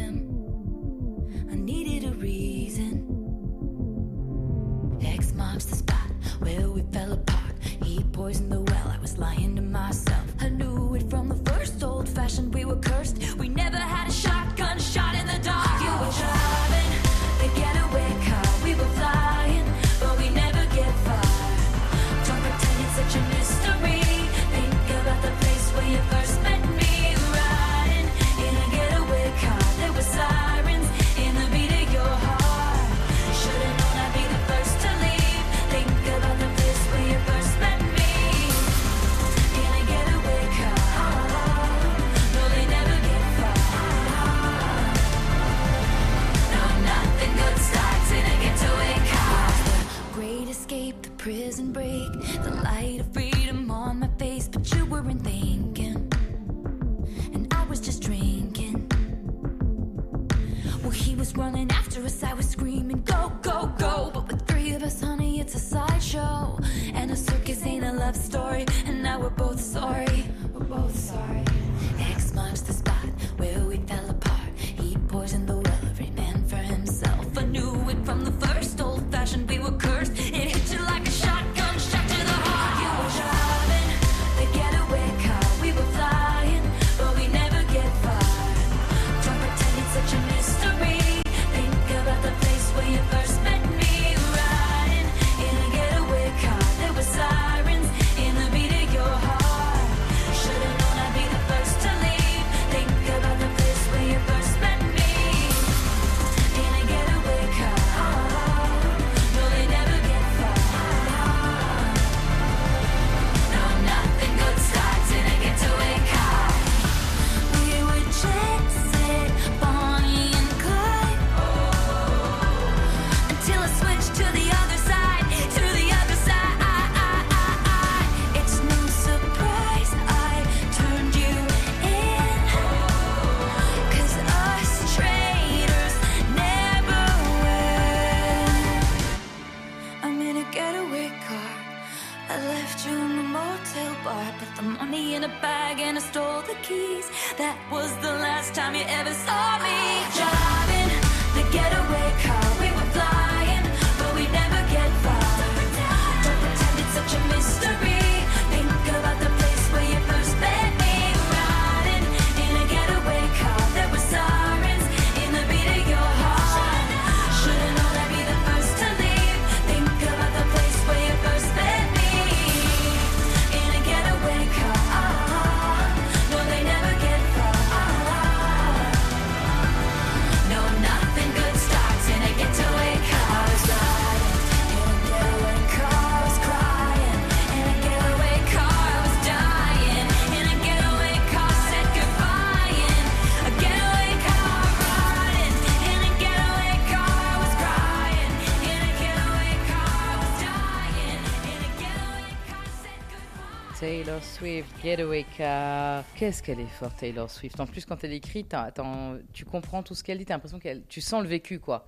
Getaway Car. Qu'est-ce qu'elle est forte, Taylor Swift. En plus, quand elle écrit, t'en- tu comprends tout ce qu'elle dit. T'as l'impression qu'elle, tu sens le vécu, quoi.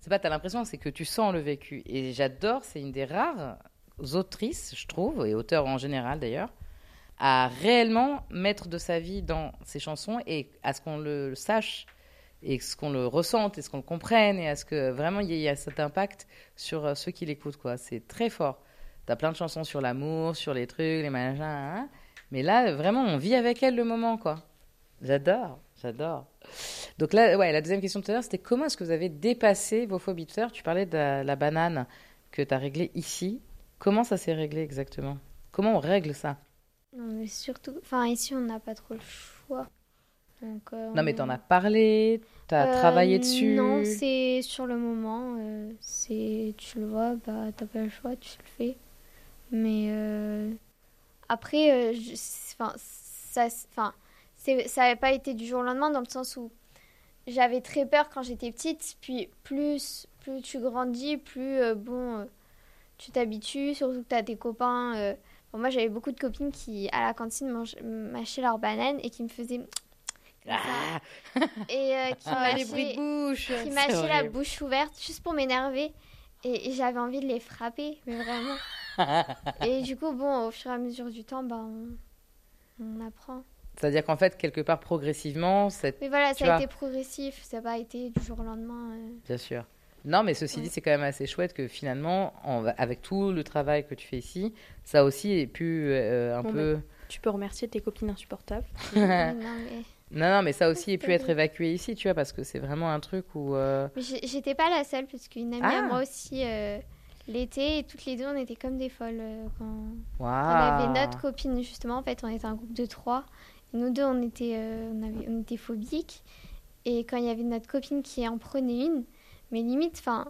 C'est pas t'as l'impression, c'est que tu sens le vécu. Et j'adore, c'est une des rares autrices, je trouve, et auteurs en général d'ailleurs, à réellement mettre de sa vie dans ses chansons et à ce qu'on le sache et ce qu'on le ressente et ce qu'on le comprenne et à ce que vraiment il y ait cet impact sur euh, ceux qui l'écoutent quoi. C'est très fort. T'as plein de chansons sur l'amour, sur les trucs, les machins, hein. Mais là vraiment on vit avec elle le moment quoi. J'adore, j'adore. Donc là, ouais, la deuxième question de tout à l'heure, c'était comment est-ce que vous avez dépassé vos phobies l'heure, tu parlais de la, la banane que tu as réglée ici. Comment ça s'est réglé exactement? Comment on règle ça? Non, mais surtout, enfin ici on n'a pas trop le choix. Donc, euh, Non, mais t'en as parlé, t'as Euh, travaillé dessus. Non, c'est sur le moment. euh, c'est tu le vois, bah t'as pas le choix, tu le fais. Mais après, euh, je- ça, n'avait pas été du jour au lendemain dans le sens où j'avais très peur quand j'étais petite. Puis plus plus tu grandis, plus euh, bon euh, tu t'habitues. Surtout que t'as tes copains. euh, bon, moi j'avais beaucoup de copines qui à la cantine mâchaient leurs bananes et qui me faisaient ça. et qui [laughs] Ah, mâchaient- les bruits de bouche, qui c'est mâchaient la bouche ouverte juste pour m'énerver et, et j'avais envie de les frapper mais vraiment [laughs] et du coup bon au fur et à mesure du temps bah on, on apprend C'est-à-dire qu'en fait, quelque part, progressivement, cette... mais voilà ça a été progressif ça n'a pas été du jour au lendemain euh. Bien sûr. Non, mais ceci dit, c'est quand même assez chouette que finalement, en- avec tout le travail que tu fais ici, ça a aussi ait pu euh, un Bon, peu... bah, tu peux remercier tes copines insupportables. [laughs] non, mais, [laughs] Non, non, mais ça aussi ait pu être évacué ici, tu vois, parce que c'est vraiment un truc où... euh, j'étais pas la seule parce qu'une amie à Ah. moi aussi euh, l'été et toutes les deux on était comme des folles euh, quand On avait notre copine, justement, en fait, on était un groupe de trois. Et nous deux, on était, euh, on, avait, on était phobiques. Et quand il y avait notre copine qui en prenait une, mais limite, enfin,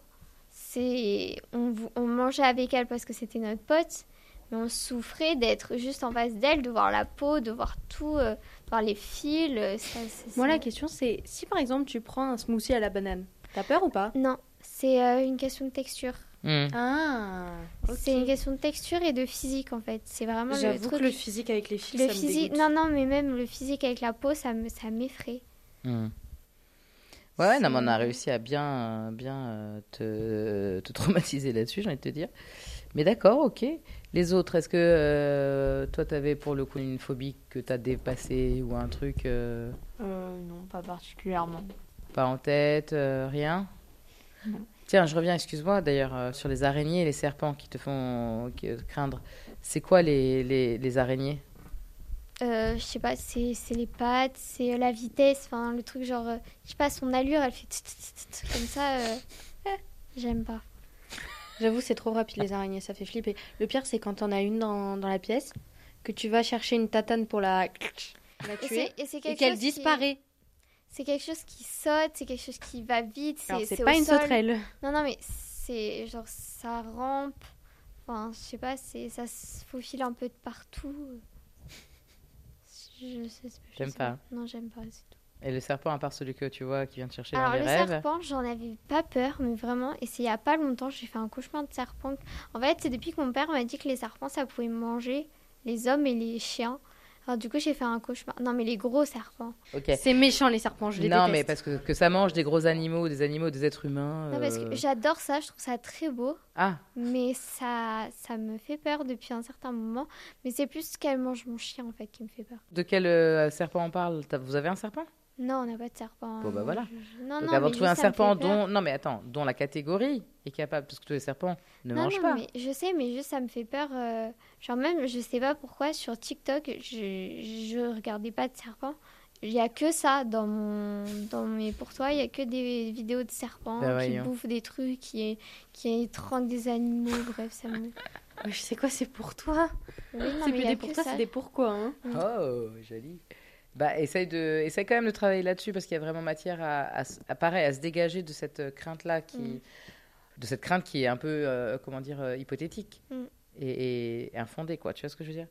c'est, on, on mangeait avec elle parce que c'était notre pote, mais on souffrait d'être juste en face d'elle, de voir la peau, de voir tout, euh, de voir les fils. ça- Moi, la question, c'est si par exemple tu prends un smoothie à la banane, t'as peur ou pas? Non, c'est euh, une question de texture. Hmm. Ah, C'est une question de texture et de physique en fait. C'est vraiment le truc. que le physique avec les fils, le ça physique, non non, mais même le physique avec la peau, ça me, ça m'effraie. Hmm. Ouais, non, mais on a réussi à bien, bien euh, te, te [laughs] traumatiser là-dessus, j'ai envie de te dire. Mais d'accord, ok. Les autres, est-ce que euh, toi, tu avais pour le coup une phobie que tu as dépassée ou un truc euh, Euh, non, pas particulièrement. pas en tête, euh, rien? Non. Tiens, je reviens, excuse-moi, d'ailleurs, euh, sur les araignées et les serpents qui te font qui- craindre. C'est quoi les, les, les araignées? Euh, je sais pas, c'est c'est les pattes, c'est euh, la vitesse, enfin le truc genre, euh, je sais pas, son allure, elle fait comme ça. euh, eh, [laughs] J'aime pas. J'avoue, c'est trop rapide les araignées, ça fait flipper. Le pire, c'est quand t'en as une dans, dans la pièce, que tu vas chercher une tatane pour la, la Et tuer, c'est- et c'est et quelque qu'elle chose qui- disparaît. C'est quelque chose qui saute, c'est quelque chose qui va vite. C'est au pas une sol. sauterelle. Non, non, mais c'est genre ça rampe. Enfin, je sais pas, c'est ça se faufile un peu de partout. Je sais, je J'aime sais pas. Non, j'aime pas. c'est tout. Et le serpent, à part celui que tu vois qui vient te chercher Alors, dans les le rêves? serpent, j'en avais pas peur, mais vraiment, et c'est il y a pas longtemps, j'ai fait un cauchemar de serpent. En fait, c'est depuis que mon père m'a dit que les serpents, ça pouvait manger les hommes et les chiens. Alors, du coup, j'ai fait un cauchemar. Non, mais les gros serpents. C'est méchant les serpents, je les Non, déteste. mais parce que, que ça mange des gros animaux, des animaux, des êtres humains. Non, parce euh, que j'adore ça, je trouve ça très beau. Ah, Mais ça, ça me fait peur depuis un certain moment. Mais c'est plus qu'elle mange mon chien, en fait, qui me fait peur. de quel euh, serpent on parle? Vous avez un serpent? Non, on n'a pas de serpent. Bon, bah Non, voilà. je- Non, Donc non, avant mais de trouver un serpent dont... Non, mais attends, dont la catégorie est capable, parce que tous les serpents ne non, mangent non, pas. mais je sais, mais juste ça me fait peur. euh, Genre même, je sais pas pourquoi, sur TikTok, je, je regardais pas de serpents. Il y a que ça dans mon dans mes pour toi, il y a que des vidéos de serpents Bah, qui voyons. bouffent des trucs, qui qui étranglent des animaux, [laughs] bref, ça me. Je sais quoi, c'est pour toi. Oui, c'est plus des pour toi, ça. c'est des pourquoi. Hein. Oh, joli. Bah, essaye, de... essaye quand même de travailler là-dessus, parce qu'il y a vraiment matière à, à, à, pareil, à se dégager de cette euh, crainte-là, qui... Mm. de cette crainte qui est un peu, euh, comment dire, euh, hypothétique Mm. et, et infondée, quoi. Tu vois ce que je veux dire?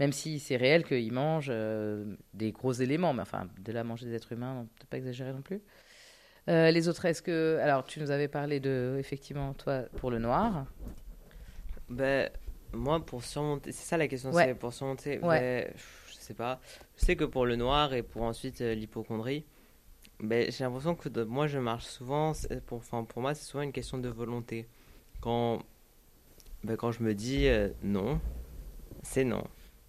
Même si c'est réel qu'ils mangent euh, des gros éléments, mais enfin, de là, manger des êtres humains, on peut pas exagérer non plus. Euh, les autres, est-ce que... Alors, tu nous avais parlé de, effectivement, toi, pour le noir. Ben, Moi, pour surmonter, c'est ça la question, Ouais. c'est pour surmonter. Ouais. ben, sais pas. Je sais que pour le noir et pour ensuite euh, l'hypochondrie, ben, j'ai l'impression que moi je marche souvent. Pour, pour moi, c'est souvent une question de volonté. Quand, ben, quand je me dis euh, non, c'est non.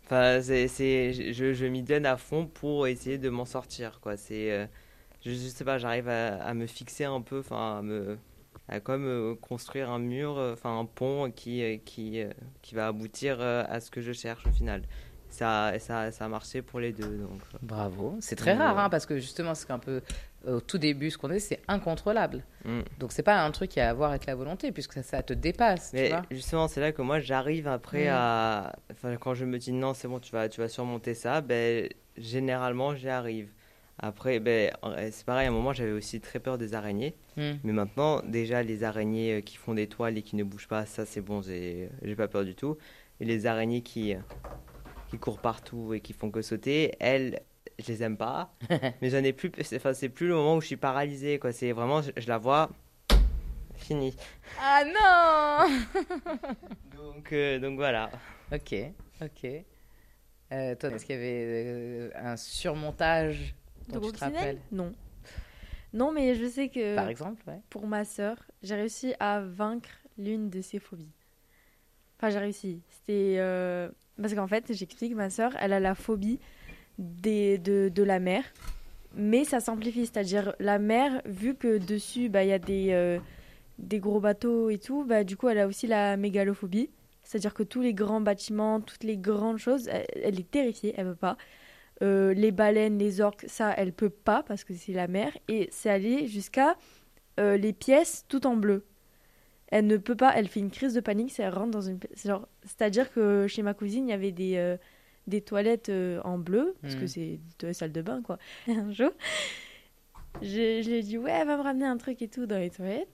Enfin, c'est, c'est, je, je m'y donne à fond pour essayer de m'en sortir. Quoi. Euh, je, sais pas, j'arrive à, me fixer un peu, à me à comme construire un mur, enfin un pont qui, qui, qui va aboutir à ce que je cherche au final. Ça, ça, ça a marché pour les deux. Donc, euh, Bravo. C'est très rare, hein, parce que justement, c'est un peu au tout début ce qu'on dit, c'est incontrôlable. Mm. Donc c'est pas un truc qui a à voir avec la volonté, puisque ça, ça te dépasse. tu Mais vois. justement, c'est là que moi j'arrive après Mm. à. Enfin, quand je me dis non, c'est bon, tu vas, tu vas surmonter ça, ben, généralement j'y arrive. Après, ben, en- c'est pareil, à un moment j'avais aussi très peur des araignées. Mm. Mais maintenant, déjà, les araignées euh, qui font des toiles et qui ne bougent pas, ça c'est bon, j'ai pas peur du tout. Et les araignées qui, euh, qui courent partout et qui font que sauter, elles, je les aime pas. [laughs] mais j'en ai plus. c'est- Enfin, c'est plus le moment où je suis paralysé, quoi. C'est vraiment, je, je la vois, fini. Ah non [laughs] Donc, euh, donc voilà. Ok, ok. Euh, toi, est-ce qu'il y avait euh, un surmontage De dont tu te rappelles? Non. Non, mais je sais que Par exemple, ouais. pour ma sœur, j'ai réussi à vaincre l'une de ses phobies. Enfin, j'ai réussi. C'était euh, parce qu'en fait, j'explique, ma sœur, elle a la phobie des, de, la mer, mais ça s'amplifie. C'est-à-dire la mer, vu que dessus, bah, il y a des, euh, des gros bateaux et tout, bah, du coup, elle a aussi la mégalophobie. C'est-à-dire que tous les grands bâtiments, toutes les grandes choses, elle, est terrifiée, elle veut pas. Euh, les baleines, les orques, ça, elle peut pas parce que c'est la mer. Et c'est allé jusqu'à euh, les pièces tout en bleu. Elle ne peut pas, elle fait une crise de panique si elle rentre dans une pièce. Genre, C'est-à-dire que chez ma cousine, il y avait des, euh, des toilettes euh, en bleu, parce que c'est des salles de bain, quoi. [laughs] Un jour, je, je lui ai dit, ouais, elle va me ramener un truc et tout dans les toilettes.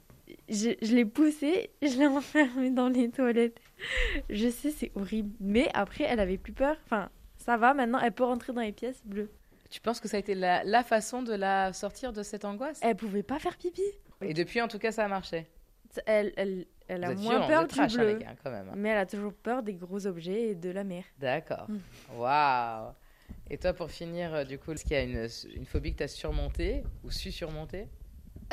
Je, je l'ai poussée, je l'ai [laughs] enfermée dans les toilettes. Je sais, c'est horrible. Mais après, elle avait plus peur. Enfin, ça va, maintenant, elle peut rentrer dans les pièces bleues. Tu penses que ça a été la, la façon de la sortir de cette angoisse? Elle pouvait pas faire pipi. Et depuis, en tout cas, ça a marché. Elle, elle, elle a moins peur du trash, hein, bleu. les gars, quand même. hein. Mais elle a toujours peur des gros objets et de la mer. D'accord. Mm. Waouh. Et toi, pour finir, euh, du coup, est-ce qu'il y a une, une phobie que tu as surmontée ou su surmonter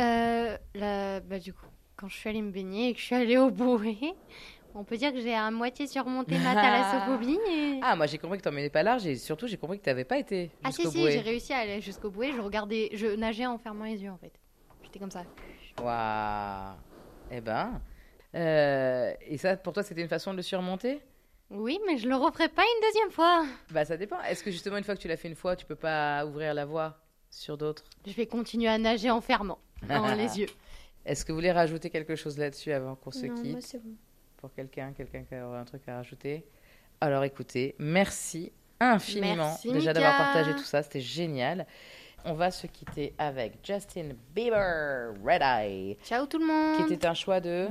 Euh, la- bah, du coup, quand je suis allée me baigner et que je suis allée au bouée, on peut dire que j'ai à moitié surmonté ma thalassophobie. [laughs] Et... Ah, moi j'ai compris que tu n'emmenais pas large et surtout j'ai compris que tu n'avais pas été Ah si, si, j'ai réussi à aller jusqu'au bouée. Je regardais, je nageais en fermant les yeux en fait. J'étais comme ça. Waouh. Eh ben. euh, et ça, pour toi, c'était une façon de le surmonter? Oui, mais je le referai pas une deuxième fois. Bah, ça dépend. Est-ce que justement, une fois que tu l'as fait une fois, tu peux pas ouvrir la voie sur d'autres? Je vais continuer à nager en fermant en [laughs] les yeux. Est-ce que vous voulez rajouter quelque chose là-dessus avant qu'on se Non, quitte moi, c'est bon. Pour quelqu'un, quelqu'un qui aurait un truc à rajouter? Alors écoutez, merci infiniment Merci, déjà d'avoir partagé tout ça, c'était génial. On va se quitter avec Justin Bieber, Red Eye, Ciao tout le monde. qui était un choix de...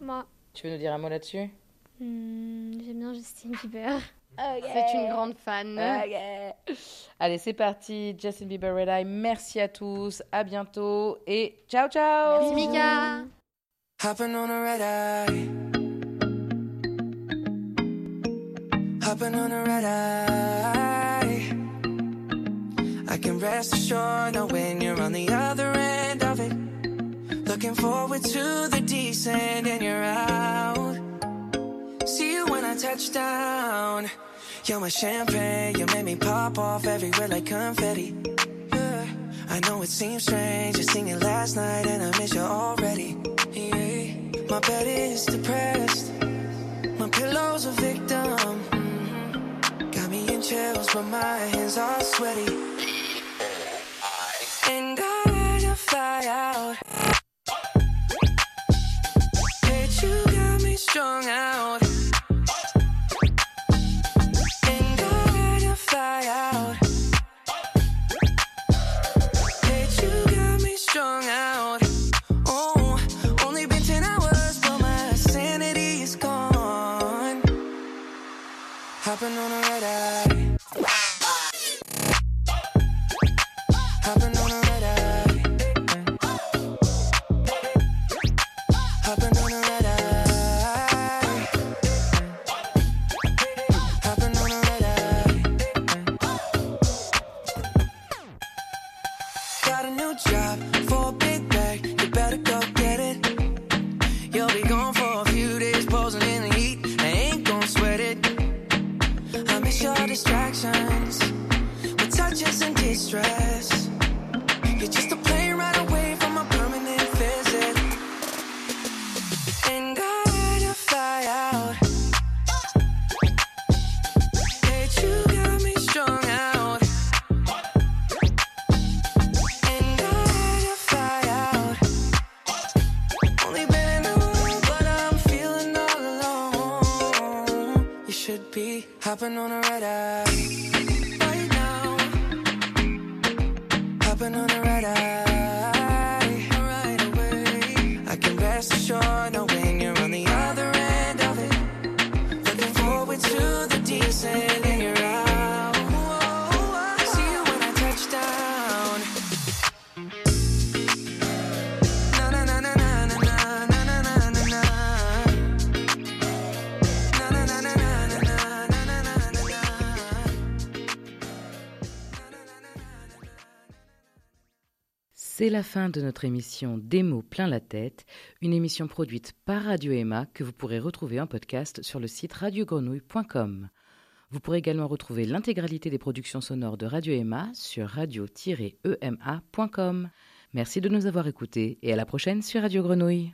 Moi, Tu veux nous dire un mot là-dessus? Hmm, j'aime bien Justin Bieber. C'est une grande fan. Ok. Allez, c'est parti. Justin Bieber Red Eye. Merci à tous. À bientôt. Et ciao, ciao. Merci Mika. Hopping on a red eye. Hopping on a red eye. Can rest assured that when you're on the other end of it. Looking forward to the descent and you're out. See you when I touch down. You're my champagne, you made me pop off everywhere like confetti. Yeah. I know it seems strange, I seen you last night and I miss you already. Yeah. My bed is depressed, my pillow's a victim. Got me in chills, but my hands are sweaty. Fly out. You got me strung out. Oh, only been 10 hours, but my sanity is gone. On a la fin de notre émission Des plein la tête, une émission produite par Radio Emma que vous pourrez retrouver en podcast sur le site radiogrenouille.com. Vous pourrez également retrouver l'intégralité des productions sonores de Radio Emma sur radio-ema.com. Merci de nous avoir écoutés et à la prochaine sur Radio Grenouille.